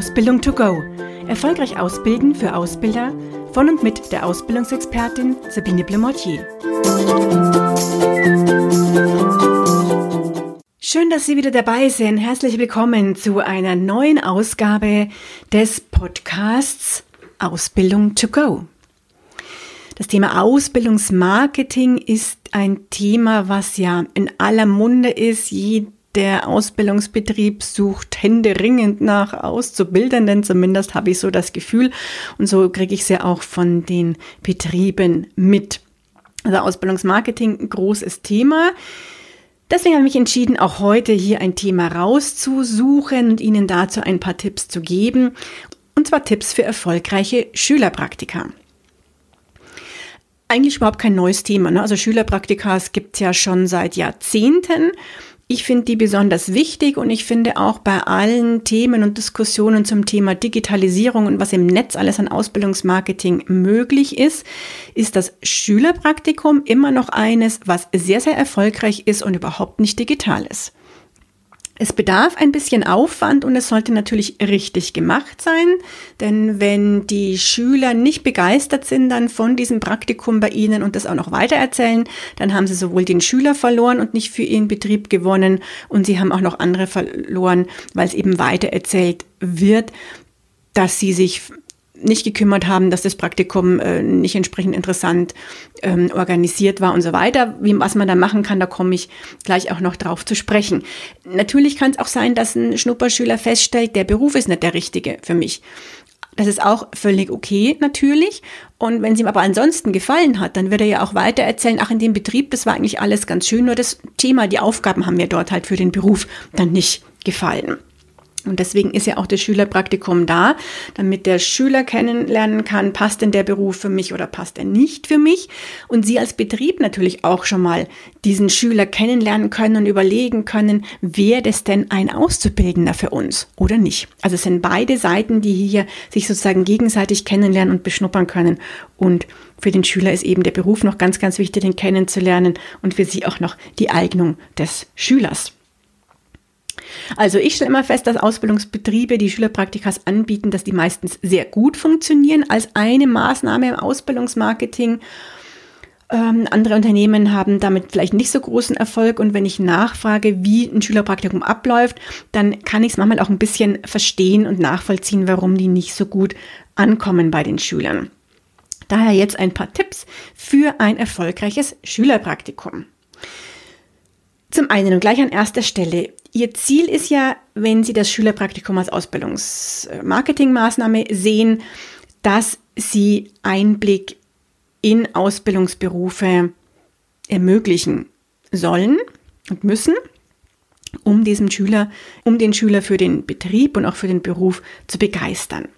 Ausbildung to go. Erfolgreich ausbilden für Ausbilder von und mit der Ausbildungsexpertin Sabine Blemortier. Schön, dass Sie wieder dabei sind. Herzlich willkommen zu einer neuen Ausgabe des Podcasts Ausbildung to go. Das Thema Ausbildungsmarketing ist ein Thema, was ja in aller Munde ist. Jeder der Ausbildungsbetrieb sucht händeringend nach Auszubildenden, zumindest habe ich so das Gefühl. Und so kriege ich es ja auch von den Betrieben mit. Also Ausbildungsmarketing, ein großes Thema. Deswegen habe ich mich entschieden, auch heute hier ein Thema rauszusuchen und Ihnen dazu ein paar Tipps zu geben. Und zwar Tipps für erfolgreiche Schülerpraktika eigentlich überhaupt kein neues Thema. Ne? Also Schülerpraktikas gibt es ja schon seit Jahrzehnten. Ich finde die besonders wichtig und ich finde auch bei allen Themen und Diskussionen zum Thema Digitalisierung und was im Netz alles an Ausbildungsmarketing möglich ist, ist das Schülerpraktikum immer noch eines, was sehr, sehr erfolgreich ist und überhaupt nicht digital ist. Es bedarf ein bisschen Aufwand und es sollte natürlich richtig gemacht sein, denn wenn die Schüler nicht begeistert sind dann von diesem Praktikum bei Ihnen und das auch noch weitererzählen, dann haben Sie sowohl den Schüler verloren und nicht für Ihren Betrieb gewonnen und Sie haben auch noch andere verloren, weil es eben weitererzählt wird, dass Sie sich nicht gekümmert haben, dass das Praktikum äh, nicht entsprechend interessant ähm, organisiert war und so weiter. Wie, was man da machen kann, da komme ich gleich auch noch drauf zu sprechen. Natürlich kann es auch sein, dass ein Schnupperschüler feststellt, der Beruf ist nicht der richtige für mich. Das ist auch völlig okay, natürlich. Und wenn es ihm aber ansonsten gefallen hat, dann wird er ja auch weiter erzählen, ach, in dem Betrieb, das war eigentlich alles ganz schön, nur das Thema, die Aufgaben haben mir dort halt für den Beruf dann nicht gefallen. Und deswegen ist ja auch das Schülerpraktikum da, damit der Schüler kennenlernen kann, passt denn der Beruf für mich oder passt er nicht für mich. Und Sie als Betrieb natürlich auch schon mal diesen Schüler kennenlernen können und überlegen können, wäre das denn ein Auszubildender für uns oder nicht. Also es sind beide Seiten, die hier sich sozusagen gegenseitig kennenlernen und beschnuppern können. Und für den Schüler ist eben der Beruf noch ganz, ganz wichtig, den kennenzulernen und für Sie auch noch die Eignung des Schülers. Also ich stelle immer fest, dass Ausbildungsbetriebe, die Schülerpraktikas anbieten, dass die meistens sehr gut funktionieren als eine Maßnahme im Ausbildungsmarketing. Ähm, andere Unternehmen haben damit vielleicht nicht so großen Erfolg und wenn ich nachfrage, wie ein Schülerpraktikum abläuft, dann kann ich es manchmal auch ein bisschen verstehen und nachvollziehen, warum die nicht so gut ankommen bei den Schülern. Daher jetzt ein paar Tipps für ein erfolgreiches Schülerpraktikum. Zum einen und gleich an erster Stelle, Ihr Ziel ist ja, wenn Sie das Schülerpraktikum als Ausbildungsmarketingmaßnahme sehen, dass Sie Einblick in Ausbildungsberufe ermöglichen sollen und müssen um diesen Schüler, um den Schüler für den Betrieb und auch für den Beruf zu begeistern.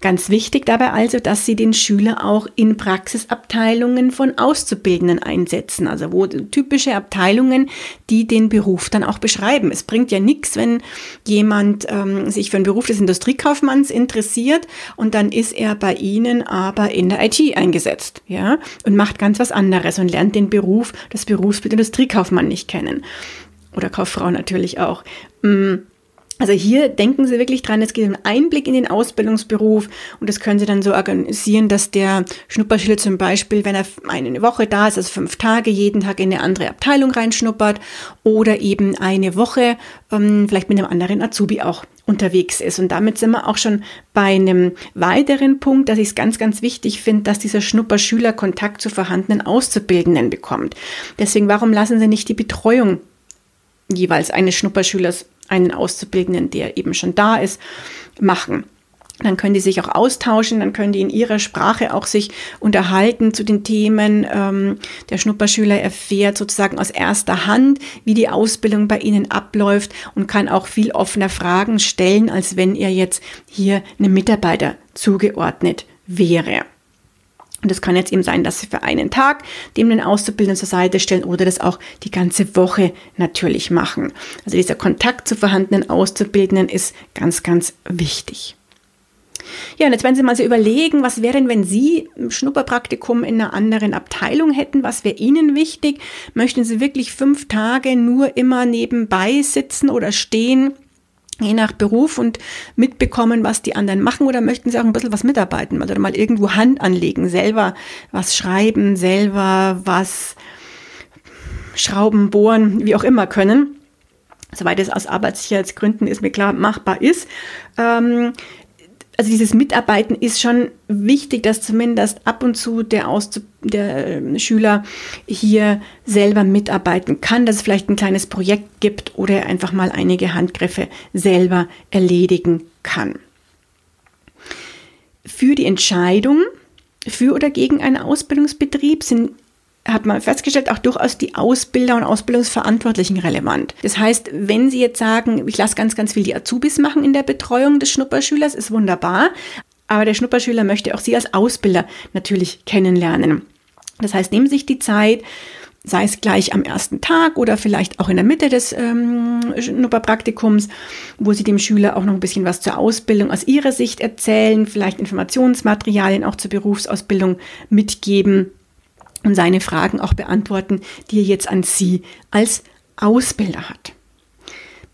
Ganz wichtig dabei also, dass Sie den Schüler auch in Praxisabteilungen von Auszubildenden einsetzen, also wo typische Abteilungen, die den Beruf dann auch beschreiben. Es bringt ja nichts, wenn jemand ähm, sich für den Beruf des Industriekaufmanns interessiert und dann ist er bei Ihnen aber in der IT eingesetzt, ja, und macht ganz was anderes und lernt den Beruf, das Berufsbild Industriekaufmann nicht kennen oder Kauffrau natürlich auch. Mm, also hier denken Sie wirklich dran, es geht um Einblick in den Ausbildungsberuf und das können Sie dann so organisieren, dass der Schnupperschüler zum Beispiel, wenn er eine Woche da ist, also fünf Tage, jeden Tag in eine andere Abteilung reinschnuppert oder eben eine Woche ähm, vielleicht mit einem anderen Azubi auch unterwegs ist. Und damit sind wir auch schon bei einem weiteren Punkt, dass ich es ganz, ganz wichtig finde, dass dieser Schnupperschüler Kontakt zu vorhandenen Auszubildenden bekommt. Deswegen, warum lassen Sie nicht die Betreuung jeweils eines Schnupperschülers einen Auszubildenden, der eben schon da ist, machen. Dann können die sich auch austauschen, dann können die in ihrer Sprache auch sich unterhalten zu den Themen. Ähm, der Schnupperschüler erfährt sozusagen aus erster Hand, wie die Ausbildung bei ihnen abläuft und kann auch viel offener Fragen stellen, als wenn er jetzt hier einem Mitarbeiter zugeordnet wäre. Und es kann jetzt eben sein, dass Sie für einen Tag dem den Auszubildenden zur Seite stellen oder das auch die ganze Woche natürlich machen. Also dieser Kontakt zu vorhandenen Auszubildenden ist ganz, ganz wichtig. Ja, und jetzt werden Sie mal so überlegen, was wäre denn, wenn Sie ein Schnupperpraktikum in einer anderen Abteilung hätten? Was wäre Ihnen wichtig? Möchten Sie wirklich fünf Tage nur immer nebenbei sitzen oder stehen? Je nach Beruf und mitbekommen, was die anderen machen oder möchten sie auch ein bisschen was mitarbeiten oder mal irgendwo Hand anlegen, selber was schreiben, selber was schrauben, bohren, wie auch immer können. Soweit es aus Arbeitssicherheitsgründen ist mir klar machbar ist. Ähm, also dieses Mitarbeiten ist schon wichtig, dass zumindest ab und zu der, Auszub der ähm, Schüler hier selber mitarbeiten kann, dass es vielleicht ein kleines Projekt gibt oder einfach mal einige Handgriffe selber erledigen kann. Für die Entscheidung für oder gegen einen Ausbildungsbetrieb sind hat man festgestellt, auch durchaus die Ausbilder und Ausbildungsverantwortlichen relevant. Das heißt, wenn Sie jetzt sagen, ich lasse ganz, ganz viel die Azubis machen in der Betreuung des Schnupperschülers, ist wunderbar. Aber der Schnupperschüler möchte auch Sie als Ausbilder natürlich kennenlernen. Das heißt, nehmen Sie sich die Zeit, sei es gleich am ersten Tag oder vielleicht auch in der Mitte des ähm, Schnupperpraktikums, wo Sie dem Schüler auch noch ein bisschen was zur Ausbildung aus Ihrer Sicht erzählen, vielleicht Informationsmaterialien auch zur Berufsausbildung mitgeben und seine Fragen auch beantworten, die er jetzt an Sie als Ausbilder hat.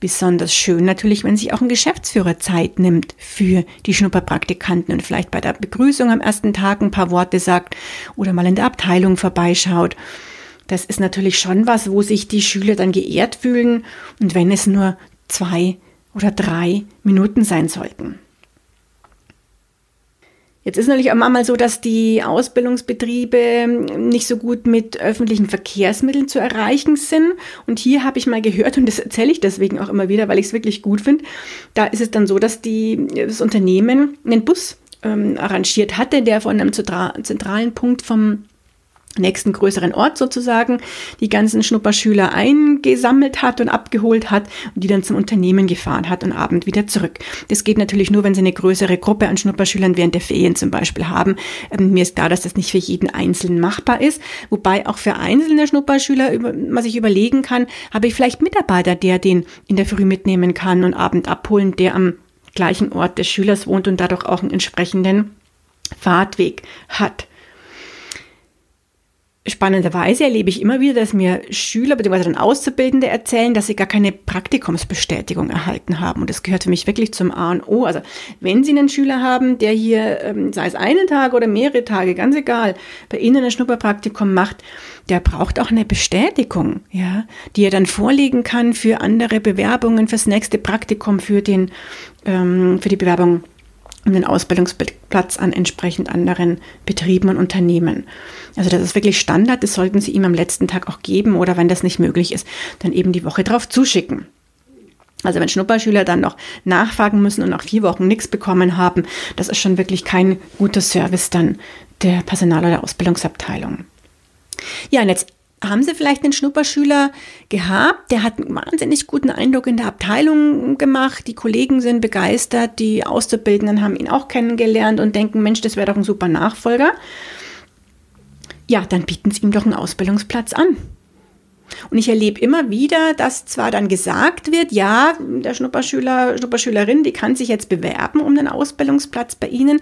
Besonders schön natürlich, wenn sich auch ein Geschäftsführer Zeit nimmt für die Schnupperpraktikanten und vielleicht bei der Begrüßung am ersten Tag ein paar Worte sagt oder mal in der Abteilung vorbeischaut. Das ist natürlich schon was, wo sich die Schüler dann geehrt fühlen und wenn es nur zwei oder drei Minuten sein sollten. Jetzt ist natürlich auch manchmal so, dass die Ausbildungsbetriebe nicht so gut mit öffentlichen Verkehrsmitteln zu erreichen sind. Und hier habe ich mal gehört, und das erzähle ich deswegen auch immer wieder, weil ich es wirklich gut finde, da ist es dann so, dass die, das Unternehmen einen Bus ähm, arrangiert hatte, der von einem zentralen Punkt vom nächsten größeren Ort sozusagen die ganzen Schnupperschüler eingesammelt hat und abgeholt hat und die dann zum Unternehmen gefahren hat und abend wieder zurück. Das geht natürlich nur, wenn sie eine größere Gruppe an Schnupperschülern während der Ferien zum Beispiel haben. Ähm, mir ist klar, dass das nicht für jeden Einzelnen machbar ist, wobei auch für einzelne Schnupperschüler, was ich überlegen kann, habe ich vielleicht Mitarbeiter, der den in der Früh mitnehmen kann und abend abholen, der am gleichen Ort des Schülers wohnt und dadurch auch einen entsprechenden Fahrtweg hat. Spannenderweise erlebe ich immer wieder, dass mir Schüler bzw. dann Auszubildende erzählen, dass sie gar keine Praktikumsbestätigung erhalten haben. Und das gehört für mich wirklich zum A und O. Also wenn Sie einen Schüler haben, der hier, ähm, sei es einen Tag oder mehrere Tage, ganz egal, bei Ihnen ein Schnupperpraktikum macht, der braucht auch eine Bestätigung, ja, die er dann vorlegen kann für andere Bewerbungen, fürs nächste Praktikum, für den, ähm, für die Bewerbung um den Ausbildungsplatz an entsprechend anderen Betrieben und Unternehmen. Also das ist wirklich Standard, das sollten Sie ihm am letzten Tag auch geben oder wenn das nicht möglich ist, dann eben die Woche drauf zuschicken. Also wenn Schnupperschüler dann noch nachfragen müssen und nach vier Wochen nichts bekommen haben, das ist schon wirklich kein guter Service dann der Personal- oder Ausbildungsabteilung. Ja, und jetzt haben Sie vielleicht einen Schnupperschüler gehabt, der hat einen wahnsinnig guten Eindruck in der Abteilung gemacht. Die Kollegen sind begeistert, die Auszubildenden haben ihn auch kennengelernt und denken, Mensch, das wäre doch ein super Nachfolger. Ja, dann bieten Sie ihm doch einen Ausbildungsplatz an. Und ich erlebe immer wieder, dass zwar dann gesagt wird, ja, der Schnupperschüler, Schnupperschülerin, die kann sich jetzt bewerben um einen Ausbildungsplatz bei Ihnen.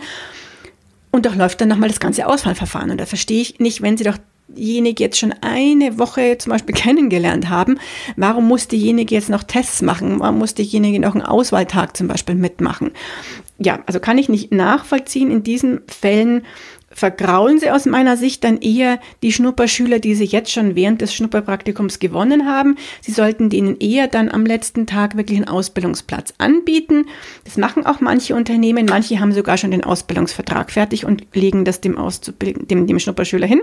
Und doch läuft dann nochmal das ganze Auswahlverfahren. Und da verstehe ich nicht, wenn Sie doch diejenige jetzt schon eine Woche zum Beispiel kennengelernt haben, warum muss diejenige jetzt noch Tests machen? Warum muss diejenige noch einen Auswahltag zum Beispiel mitmachen? Ja, also kann ich nicht nachvollziehen. In diesen Fällen vergraulen sie aus meiner Sicht dann eher die Schnupperschüler, die sie jetzt schon während des Schnupperpraktikums gewonnen haben. Sie sollten denen eher dann am letzten Tag wirklich einen Ausbildungsplatz anbieten. Das machen auch manche Unternehmen. Manche haben sogar schon den Ausbildungsvertrag fertig und legen das dem, Auszubilden, dem, dem Schnupperschüler hin.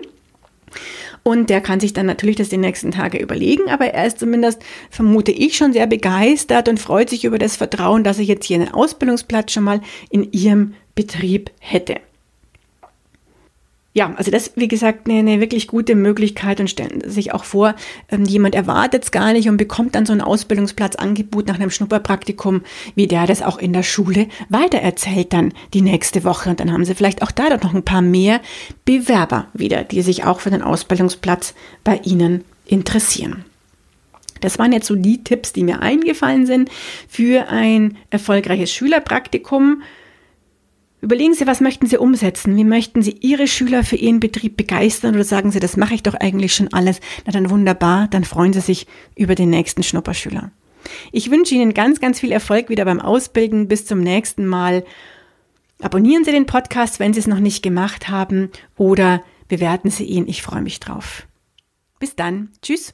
Und der kann sich dann natürlich das die nächsten Tage überlegen, aber er ist zumindest, vermute ich, schon sehr begeistert und freut sich über das Vertrauen, dass er jetzt hier einen Ausbildungsplatz schon mal in ihrem Betrieb hätte ja, also das, wie gesagt, eine, eine wirklich gute Möglichkeit und stellen sich auch vor, ähm, jemand erwartet es gar nicht und bekommt dann so ein Ausbildungsplatzangebot nach einem Schnupperpraktikum, wie der das auch in der Schule weitererzählt dann die nächste Woche. Und dann haben sie vielleicht auch da noch ein paar mehr Bewerber wieder, die sich auch für den Ausbildungsplatz bei Ihnen interessieren. Das waren jetzt so die Tipps, die mir eingefallen sind für ein erfolgreiches Schülerpraktikum. Überlegen Sie, was möchten Sie umsetzen? Wie möchten Sie Ihre Schüler für Ihren Betrieb begeistern oder sagen Sie, das mache ich doch eigentlich schon alles? Na dann wunderbar, dann freuen Sie sich über den nächsten Schnupperschüler. Ich wünsche Ihnen ganz, ganz viel Erfolg wieder beim Ausbilden. Bis zum nächsten Mal. Abonnieren Sie den Podcast, wenn Sie es noch nicht gemacht haben, oder bewerten Sie ihn. Ich freue mich drauf. Bis dann. Tschüss.